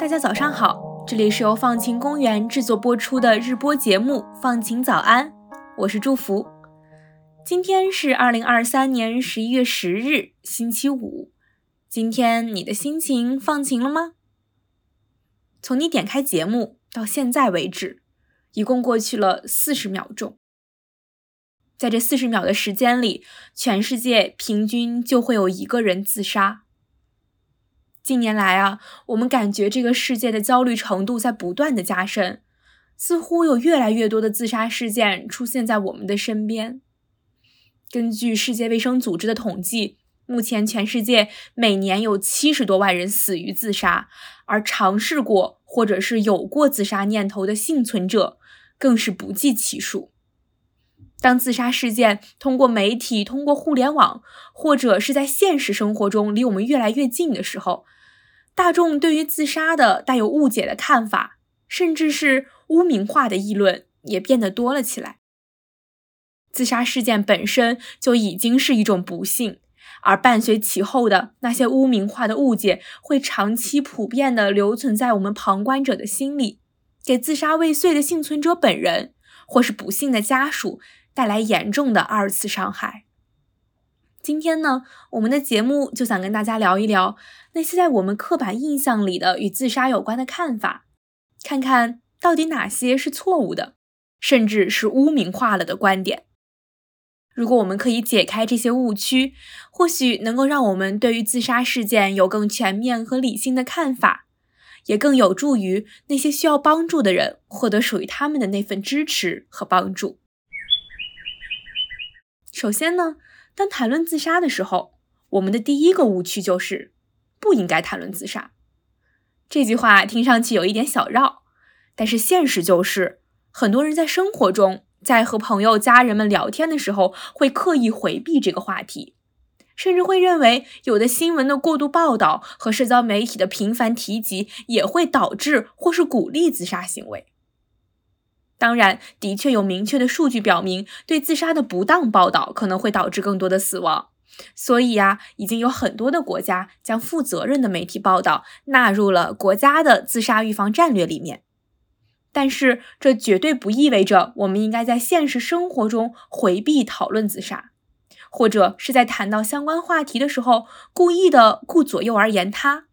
大家早上好，这里是由放晴公园制作播出的日播节目《放晴早安》，我是祝福。今天是二零二三年十一月十日，星期五。今天你的心情放晴了吗？从你点开节目到现在为止，一共过去了四十秒钟。在这四十秒的时间里，全世界平均就会有一个人自杀。近年来啊，我们感觉这个世界的焦虑程度在不断的加深，似乎有越来越多的自杀事件出现在我们的身边。根据世界卫生组织的统计，目前全世界每年有七十多万人死于自杀，而尝试过或者是有过自杀念头的幸存者更是不计其数。当自杀事件通过媒体、通过互联网，或者是在现实生活中离我们越来越近的时候，大众对于自杀的带有误解的看法，甚至是污名化的议论也变得多了起来。自杀事件本身就已经是一种不幸，而伴随其后的那些污名化的误解，会长期普遍的留存在我们旁观者的心里，给自杀未遂的幸存者本人或是不幸的家属带来严重的二次伤害。今天呢，我们的节目就想跟大家聊一聊那些在我们刻板印象里的与自杀有关的看法，看看到底哪些是错误的，甚至是污名化了的观点。如果我们可以解开这些误区，或许能够让我们对于自杀事件有更全面和理性的看法，也更有助于那些需要帮助的人获得属于他们的那份支持和帮助。首先呢。当谈论自杀的时候，我们的第一个误区就是不应该谈论自杀。这句话听上去有一点小绕，但是现实就是，很多人在生活中，在和朋友、家人们聊天的时候，会刻意回避这个话题，甚至会认为有的新闻的过度报道和社交媒体的频繁提及，也会导致或是鼓励自杀行为。当然，的确有明确的数据表明，对自杀的不当报道可能会导致更多的死亡。所以呀，已经有很多的国家将负责任的媒体报道纳入了国家的自杀预防战略里面。但是，这绝对不意味着我们应该在现实生活中回避讨论自杀，或者是在谈到相关话题的时候故意的顾左右而言他。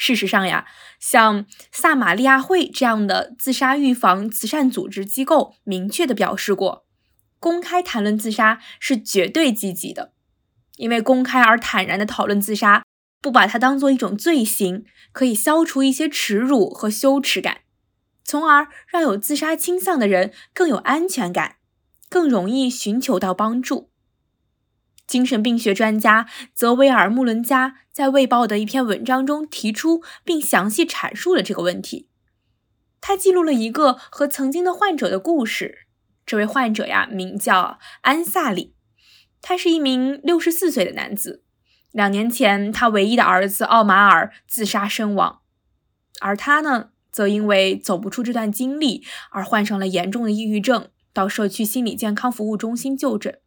事实上呀，像撒玛利亚会这样的自杀预防慈善组织机构明确的表示过，公开谈论自杀是绝对积极的，因为公开而坦然的讨论自杀，不把它当做一种罪行，可以消除一些耻辱和羞耻感，从而让有自杀倾向的人更有安全感，更容易寻求到帮助。精神病学专家泽维尔·穆伦加在《卫报》的一篇文章中提出并详细阐述了这个问题。他记录了一个和曾经的患者的故事。这位患者呀，名叫安萨里，他是一名六十四岁的男子。两年前，他唯一的儿子奥马尔自杀身亡，而他呢，则因为走不出这段经历而患上了严重的抑郁症，到社区心理健康服务中心就诊。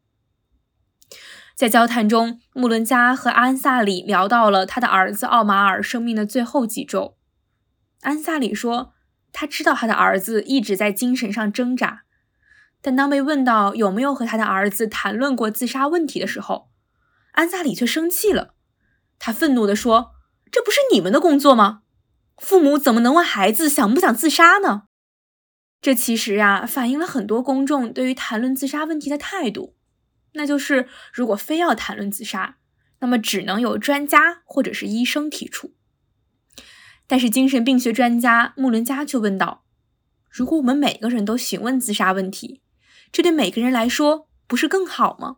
在交谈中，穆伦加和安萨里聊到了他的儿子奥马尔生命的最后几周。安萨里说，他知道他的儿子一直在精神上挣扎，但当被问到有没有和他的儿子谈论过自杀问题的时候，安萨里却生气了。他愤怒地说：“这不是你们的工作吗？父母怎么能问孩子想不想自杀呢？”这其实呀，反映了很多公众对于谈论自杀问题的态度。那就是，如果非要谈论自杀，那么只能由专家或者是医生提出。但是精神病学专家穆伦加却问道：“如果我们每个人都询问自杀问题，这对每个人来说不是更好吗？”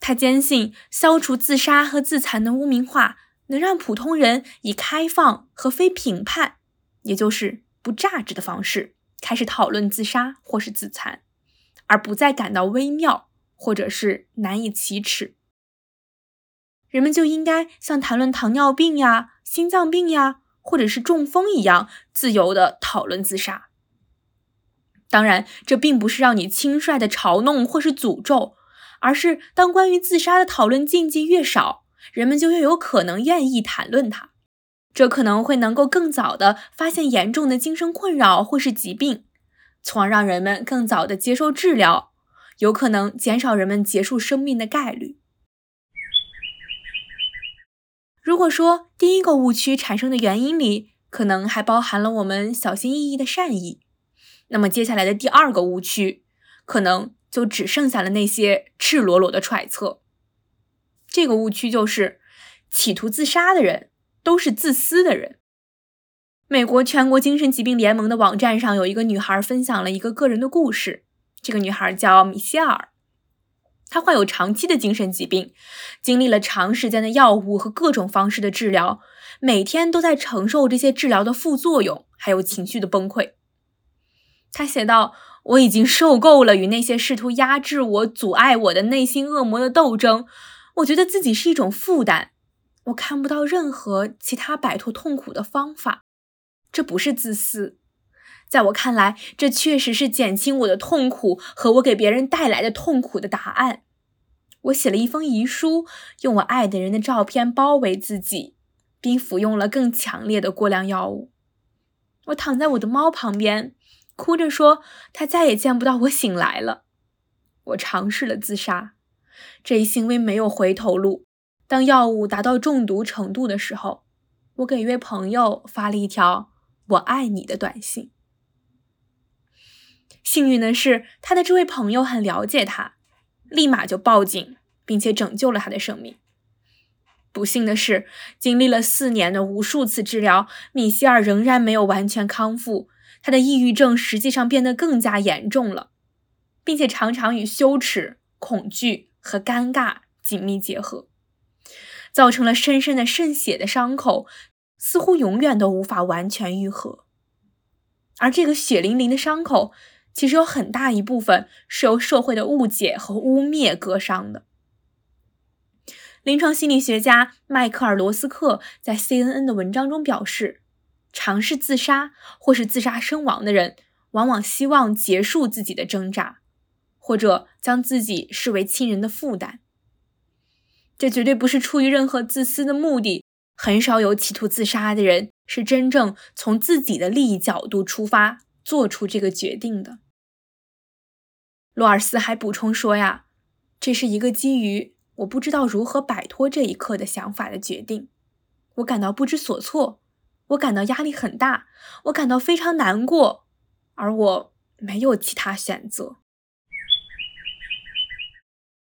他坚信，消除自杀和自残的污名化，能让普通人以开放和非评判，也就是不榨汁的方式，开始讨论自杀或是自残，而不再感到微妙。或者是难以启齿，人们就应该像谈论糖尿病呀、心脏病呀，或者是中风一样，自由的讨论自杀。当然，这并不是让你轻率的嘲弄或是诅咒，而是当关于自杀的讨论禁忌越少，人们就越有可能愿意谈论它。这可能会能够更早的发现严重的精神困扰或是疾病，从而让人们更早的接受治疗，有可能减少人们结束生命的概率。如果说第一个误区产生的原因里可能还包含了我们小心翼翼的善意，那么接下来的第二个误区可能就只剩下了那些赤裸裸的揣测。这个误区就是企图自杀的人都是自私的人。美国全国精神疾病联盟的网站上有一个女孩分享了一个个人的故事，这个女孩叫米歇尔。她患有长期的精神疾病，经历了长时间的药物和各种方式的治疗，每天都在承受这些治疗的副作用，还有情绪的崩溃。他写道：“我已经受够了与那些试图压制我、阻碍我的内心恶魔的斗争，我觉得自己是一种负担，我看不到任何其他摆脱痛苦的方法。这不是自私。”在我看来，这确实是减轻我的痛苦和我给别人带来的痛苦的答案。我写了一封遗书，用我爱的人的照片包围自己，并服用了更强烈的过量药物。我躺在我的猫旁边，哭着说：“它再也见不到我醒来了。”我尝试了自杀，这一行为没有回头路。当药物达到中毒程度的时候，我给一位朋友发了一条“我爱你”的短信。幸运的是，他的这位朋友很了解他，立马就报警，并且拯救了他的生命。不幸的是，经历了四年的无数次治疗，米歇尔仍然没有完全康复。他的抑郁症实际上变得更加严重了，并且常常与羞耻、恐惧和尴尬紧密结合，造成了深深的渗血的伤口，似乎永远都无法完全愈合。而这个血淋淋的伤口。其实有很大一部分是由社会的误解和污蔑割伤的。临床心理学家迈克尔·罗斯克在 CNN 的文章中表示，尝试自杀或是自杀身亡的人，往往希望结束自己的挣扎，或者将自己视为亲人的负担。这绝对不是出于任何自私的目的。很少有企图自杀的人是真正从自己的利益角度出发做出这个决定的。洛尔斯还补充说：“呀，这是一个基于我不知道如何摆脱这一刻的想法的决定。我感到不知所措，我感到压力很大，我感到非常难过，而我没有其他选择。”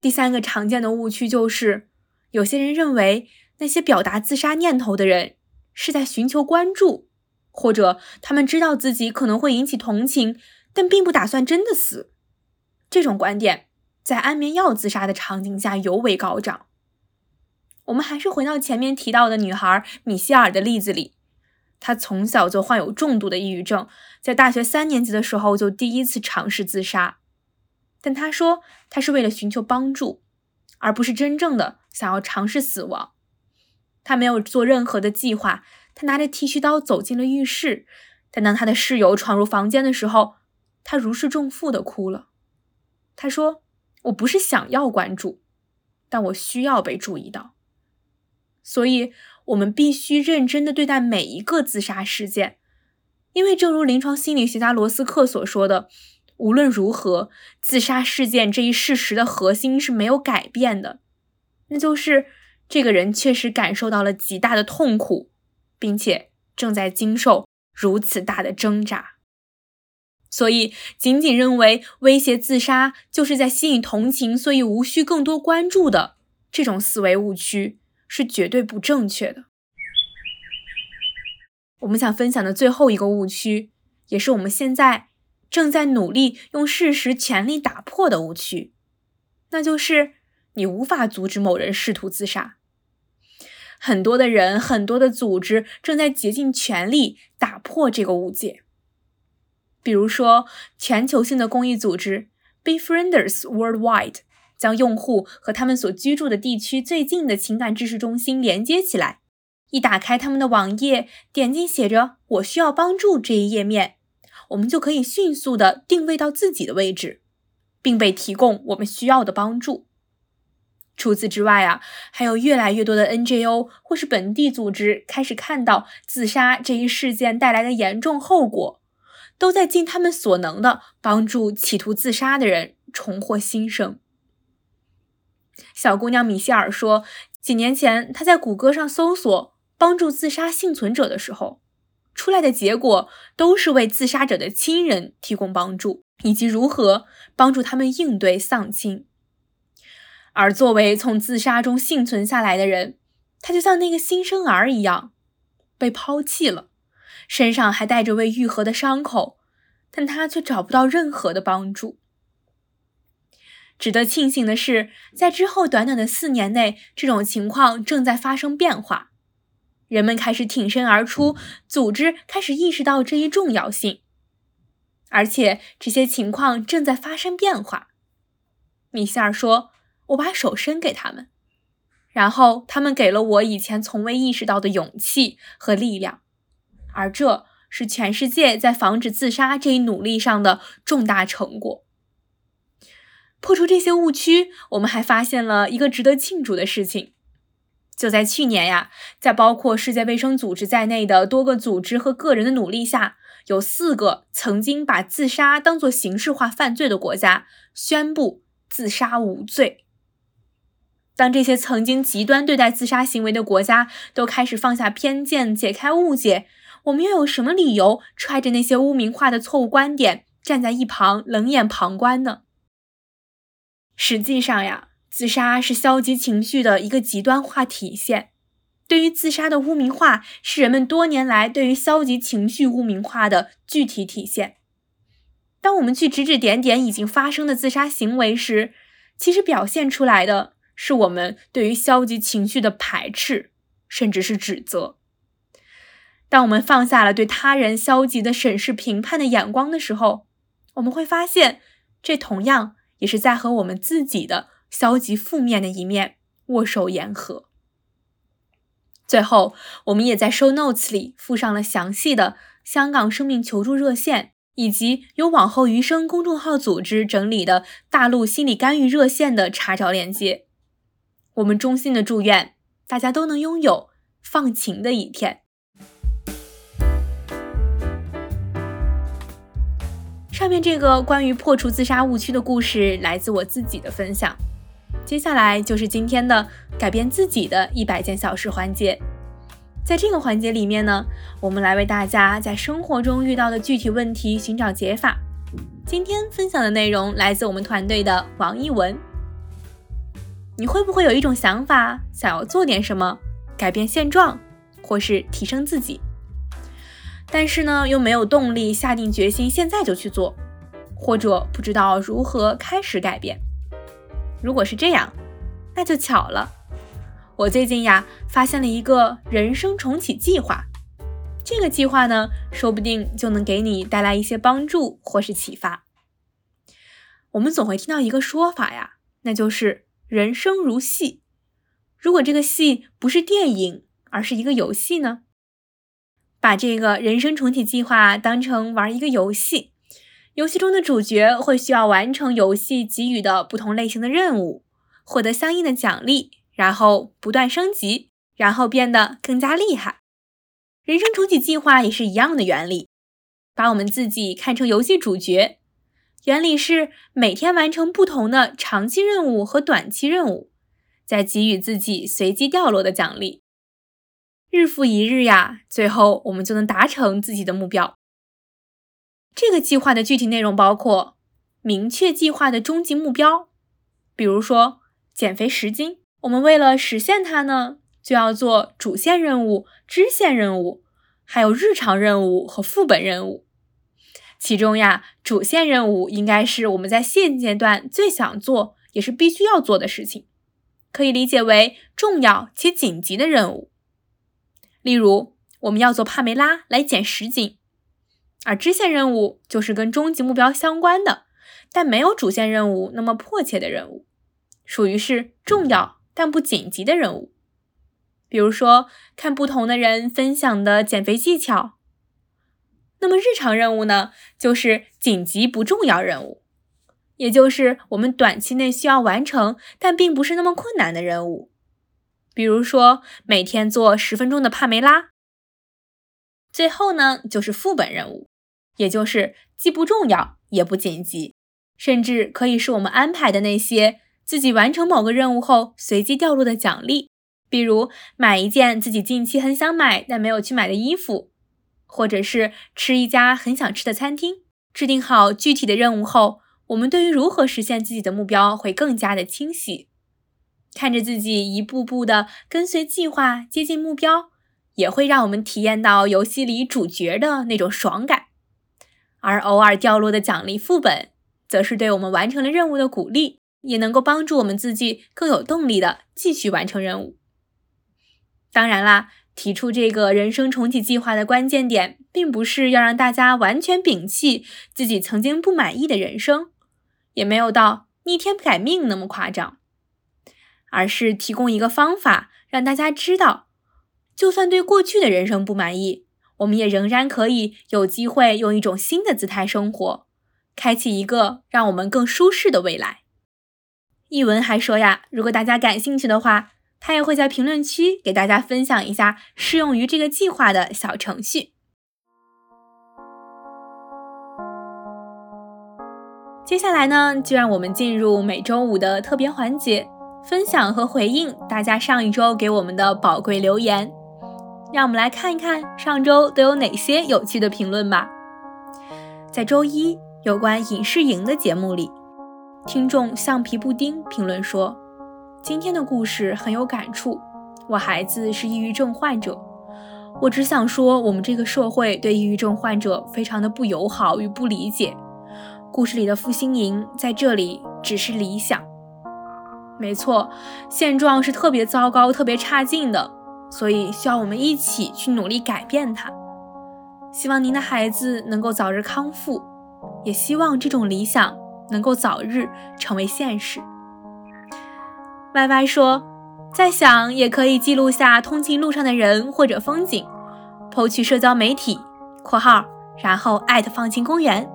第三个常见的误区就是，有些人认为那些表达自杀念头的人是在寻求关注，或者他们知道自己可能会引起同情，但并不打算真的死。这种观点在安眠药自杀的场景下尤为高涨。我们还是回到前面提到的女孩米歇尔的例子里，她从小就患有重度的抑郁症，在大学三年级的时候就第一次尝试自杀。但她说，她是为了寻求帮助，而不是真正的想要尝试死亡。她没有做任何的计划，她拿着剃须刀走进了浴室，但当她的室友闯入房间的时候，她如释重负的哭了。他说：“我不是想要关注，但我需要被注意到。所以，我们必须认真的对待每一个自杀事件，因为正如临床心理学家罗斯克所说的，无论如何，自杀事件这一事实的核心是没有改变的，那就是这个人确实感受到了极大的痛苦，并且正在经受如此大的挣扎。”所以，仅仅认为威胁自杀就是在吸引同情，所以无需更多关注的这种思维误区是绝对不正确的。我们想分享的最后一个误区，也是我们现在正在努力用事实全力打破的误区，那就是你无法阻止某人试图自杀。很多的人，很多的组织正在竭尽全力打破这个误解。比如说，全球性的公益组织 Befrienders Worldwide 将用户和他们所居住的地区最近的情感支持中心连接起来。一打开他们的网页，点进写着“我需要帮助”这一页面，我们就可以迅速的定位到自己的位置，并被提供我们需要的帮助。除此之外啊，还有越来越多的 NGO 或是本地组织开始看到自杀这一事件带来的严重后果，都在尽他们所能的帮助企图自杀的人重获新生。小姑娘米歇尔说，几年前她在谷歌上搜索帮助自杀幸存者的时候，出来的结果都是为自杀者的亲人提供帮助，以及如何帮助他们应对丧亲。而作为从自杀中幸存下来的人，他就像那个新生儿一样，被抛弃了，身上还带着未愈合的伤口，但他却找不到任何的帮助。值得庆幸的是，在之后短短的四年内，这种情况正在发生变化，人们开始挺身而出，组织开始意识到这一重要性，而且这些情况正在发生变化。米歇尔说。我把手伸给他们，然后他们给了我以前从未意识到的勇气和力量，而这是全世界在防止自杀这一努力上的重大成果。破除这些误区，我们还发现了一个值得庆祝的事情。就在去年呀，在包括世界卫生组织在内的多个组织和个人的努力下，有四个曾经把自杀当作刑事化犯罪的国家宣布自杀无罪。当这些曾经极端对待自杀行为的国家都开始放下偏见、解开误解，我们又有什么理由揣着那些污名化的错误观点站在一旁冷眼旁观呢？实际上呀，自杀是消极情绪的一个极端化体现。对于自杀的污名化，是人们多年来对于消极情绪污名化的具体体现。当我们去指指点点已经发生的自杀行为时，其实表现出来的。是我们对于消极情绪的排斥，甚至是指责。当我们放下了对他人消极的审视、评判的眼光的时候，我们会发现，这同样也是在和我们自己的消极负面的一面握手言和。最后，我们也在 show notes 里附上了详细的香港生命求助热线，以及由往后余生公众号组织整理的大陆心理干预热线的查找链接。我们衷心的祝愿大家都能拥有放晴的一天。上面这个关于破除自杀误区的故事来自我自己的分享。接下来就是今天的改变自己的一百件小事环节。在这个环节里面呢，我们来为大家在生活中遇到的具体问题寻找解法。今天分享的内容来自我们团队的王一文。你会不会有一种想法，想要做点什么，改变现状，或是提升自己？但是呢，又没有动力下定决心现在就去做，或者不知道如何开始改变？如果是这样，那就巧了，我最近呀发现了一个人生重启计划。这个计划呢，说不定就能给你带来一些帮助或是启发。我们总会听到一个说法呀，那就是。人生如戏，如果这个戏不是电影，而是一个游戏呢？把这个人生重启计划当成玩一个游戏，游戏中的主角会需要完成游戏给予的不同类型的任务，获得相应的奖励，然后不断升级，然后变得更加厉害。人生重启计划也是一样的原理，把我们自己看成游戏主角。原理是每天完成不同的长期任务和短期任务，再给予自己随机掉落的奖励。日复一日呀，最后我们就能达成自己的目标。这个计划的具体内容包括明确计划的终极目标，比如说减肥十斤。我们为了实现它呢，就要做主线任务、支线任务，还有日常任务和副本任务。其中呀，主线任务应该是我们在现阶段最想做，也是必须要做的事情，可以理解为重要且紧急的任务。例如，我们要做帕梅拉来减十斤，而支线任务就是跟终极目标相关的，但没有主线任务那么迫切的任务，属于是重要但不紧急的任务。比如说，看不同的人分享的减肥技巧。那么日常任务呢，就是紧急不重要任务，也就是我们短期内需要完成但并不是那么困难的任务，比如说每天做十分钟的帕梅拉。最后呢，就是副本任务，也就是既不重要也不紧急，甚至可以是我们安排的那些自己完成某个任务后随机掉落的奖励，比如买一件自己近期很想买但没有去买的衣服，或者是吃一家很想吃的餐厅。制定好具体的任务后。我们对于如何实现自己的目标会更加的清晰，看着自己一步步的跟随计划接近目标，也会让我们体验到游戏里主角的那种爽感。而偶尔掉落的奖励副本，则是对我们完成了任务的鼓励，也能够帮助我们自己更有动力的继续完成任务。当然啦，提出这个人生重启计划的关键点，并不是要让大家完全摒弃自己曾经不满意的人生。也没有到逆天改命那么夸张，而是提供一个方法，让大家知道，就算对过去的人生不满意，我们也仍然可以有机会用一种新的姿态生活，开启一个让我们更舒适的未来。译文还说呀，如果大家感兴趣的话，他也会在评论区给大家分享一下适用于这个计划的小程序。接下来呢，就让我们进入每周五的特别环节，分享和回应大家上一周给我们的宝贵留言。让我们来看一看上周都有哪些有趣的评论吧。在周一有关影视营的节目里，听众橡皮布丁评论说：“今天的故事很有感触，我孩子是抑郁症患者，我只想说，我们这个社会对抑郁症患者非常的不友好与不理解。”故事里的复兴营在这里只是理想，没错，现状是特别糟糕、特别差劲的，所以需要我们一起去努力改变它。希望您的孩子能够早日康复，也希望这种理想能够早日成为现实。歪歪说，在想也可以记录下通勤路上的人或者风景，抛去社交媒体（括号），然后艾特放晴公园。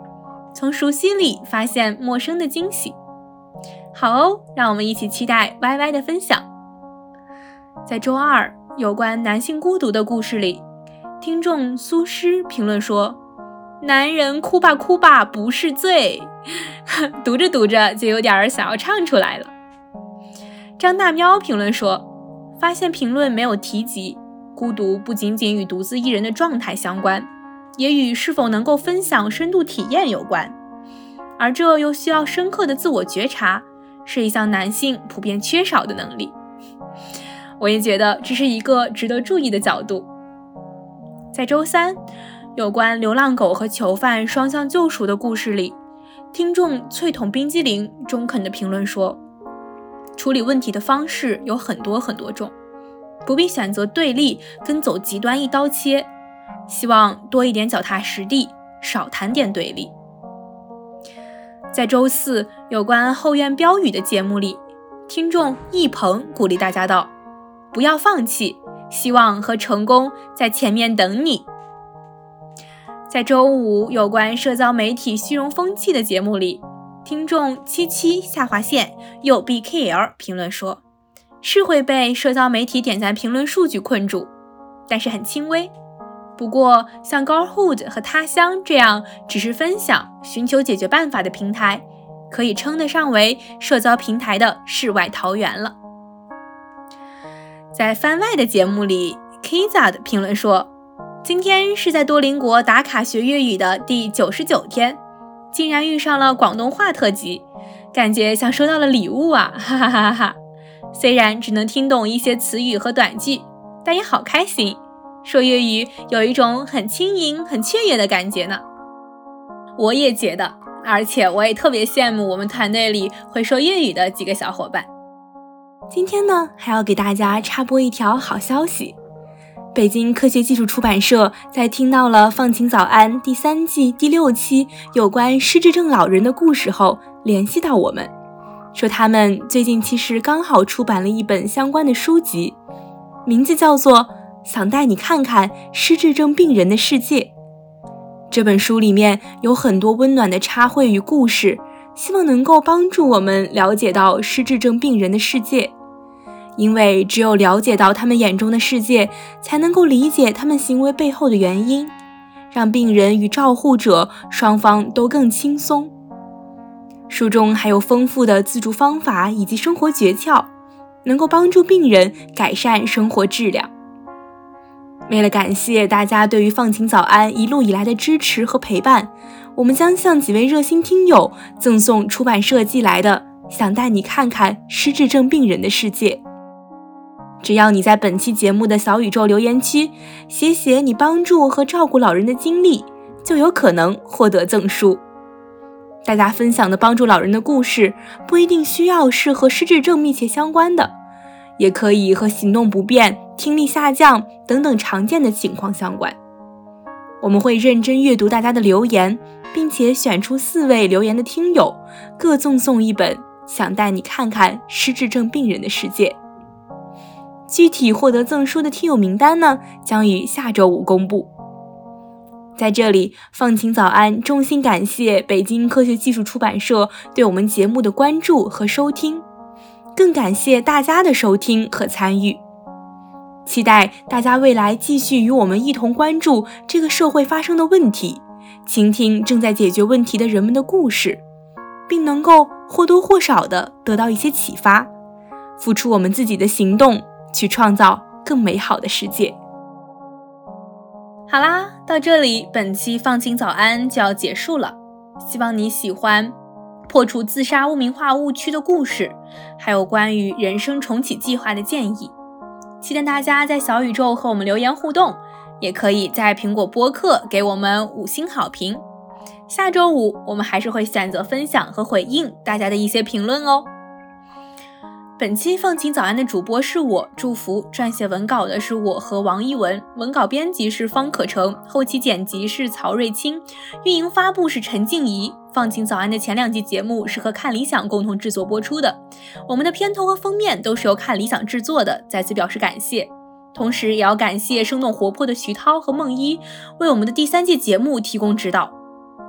从熟悉里发现陌生的惊喜，好哦，让我们一起期待 Y Y 的分享。在周二有关男性孤独的故事里，听众苏诗评论说：“男人哭吧哭吧不是罪。”读着读着就有点想要唱出来了。张大喵评论说：“发现评论没有提及孤独，不仅仅与独自一人的状态相关。”也与是否能够分享深度体验有关，而这又需要深刻的自我觉察，是一项男性普遍缺少的能力。我也觉得这是一个值得注意的角度。在周三有关流浪狗和囚犯双向救赎的故事里，听众脆桶冰激凌中肯的评论说：“处理问题的方式有很多很多种，不必选择对立跟走极端一刀切。”希望多一点脚踏实地，少谈点对立。在周四有关后院标语的节目里，听众易鹏鼓励大家道：“不要放弃，希望和成功在前面等你。”在周五有关社交媒体虚荣风气的节目里，听众七七下划线又 B K L 评论说：“是会被社交媒体点赞评论数据困住，但是很轻微。”不过，像 Girlhood 和他乡这样只是分享、寻求解决办法的平台，可以称得上为社交平台的世外桃源了。在番外的节目里，Kiza 的评论说：“今天是在多邻国打卡学粤语的第九十九天，竟然遇上了广东话特辑，感觉像收到了礼物啊！哈哈哈哈！虽然只能听懂一些词语和短句，但也好开心。”说粤语有一种很轻盈、很雀跃的感觉呢。我也觉得，而且我也特别羡慕我们团队里会说粤语的几个小伙伴。今天呢，还要给大家插播一条好消息：北京科学技术出版社在听到了《放晴早安》第三季第六期有关失智症老人的故事后，联系到我们，说他们最近其实刚好出版了一本相关的书籍，名字叫做。想带你看看失智症病人的世界。这本书里面有很多温暖的插绘与故事，希望能够帮助我们了解到失智症病人的世界，因为只有了解到他们眼中的世界，才能够理解他们行为背后的原因，让病人与照护者双方都更轻松。书中还有丰富的自助方法以及生活诀窍，能够帮助病人改善生活质量。为了感谢大家对于放晴早安一路以来的支持和陪伴，我们将向几位热心听友赠送出版社寄来的《想带你看看失智症病人的世界》。只要你在本期节目的小宇宙留言区写写你帮助和照顾老人的经历，就有可能获得赠书。大家分享的帮助老人的故事，不一定需要是和失智症密切相关的。也可以和行动不便、听力下降等等常见的情况相关。我们会认真阅读大家的留言，并且选出四位留言的听友，各赠送一本《想带你看看失智症病人的世界》。具体获得赠书的听友名单呢，将于下周五公布。在这里，放晴早安衷心感谢北京科学技术出版社对我们节目的关注和收听。更感谢大家的收听和参与，期待大家未来继续与我们一同关注这个社会发生的问题，倾听正在解决问题的人们的故事，并能够或多或少的得到一些启发，付出我们自己的行动去创造更美好的世界。好啦，到这里，本期放晴早安就要结束了，希望你喜欢。破除自杀污名化误区的故事，还有关于人生重启计划的建议，期待大家在小宇宙和我们留言互动，也可以在苹果播客给我们五星好评。下周五我们还是会选择分享和回应大家的一些评论哦。本期放晴早安的主播是我祝福，撰写文稿的是我和王一文，文稿编辑是方可成，后期剪辑是曹瑞清，运营发布是陈静怡。放晴早安的前两季节目是和看理想共同制作播出的，我们的片头和封面都是由看理想制作的，再次表示感谢。同时也要感谢生动活泼的徐涛和梦一为我们的第三季节目提供指导。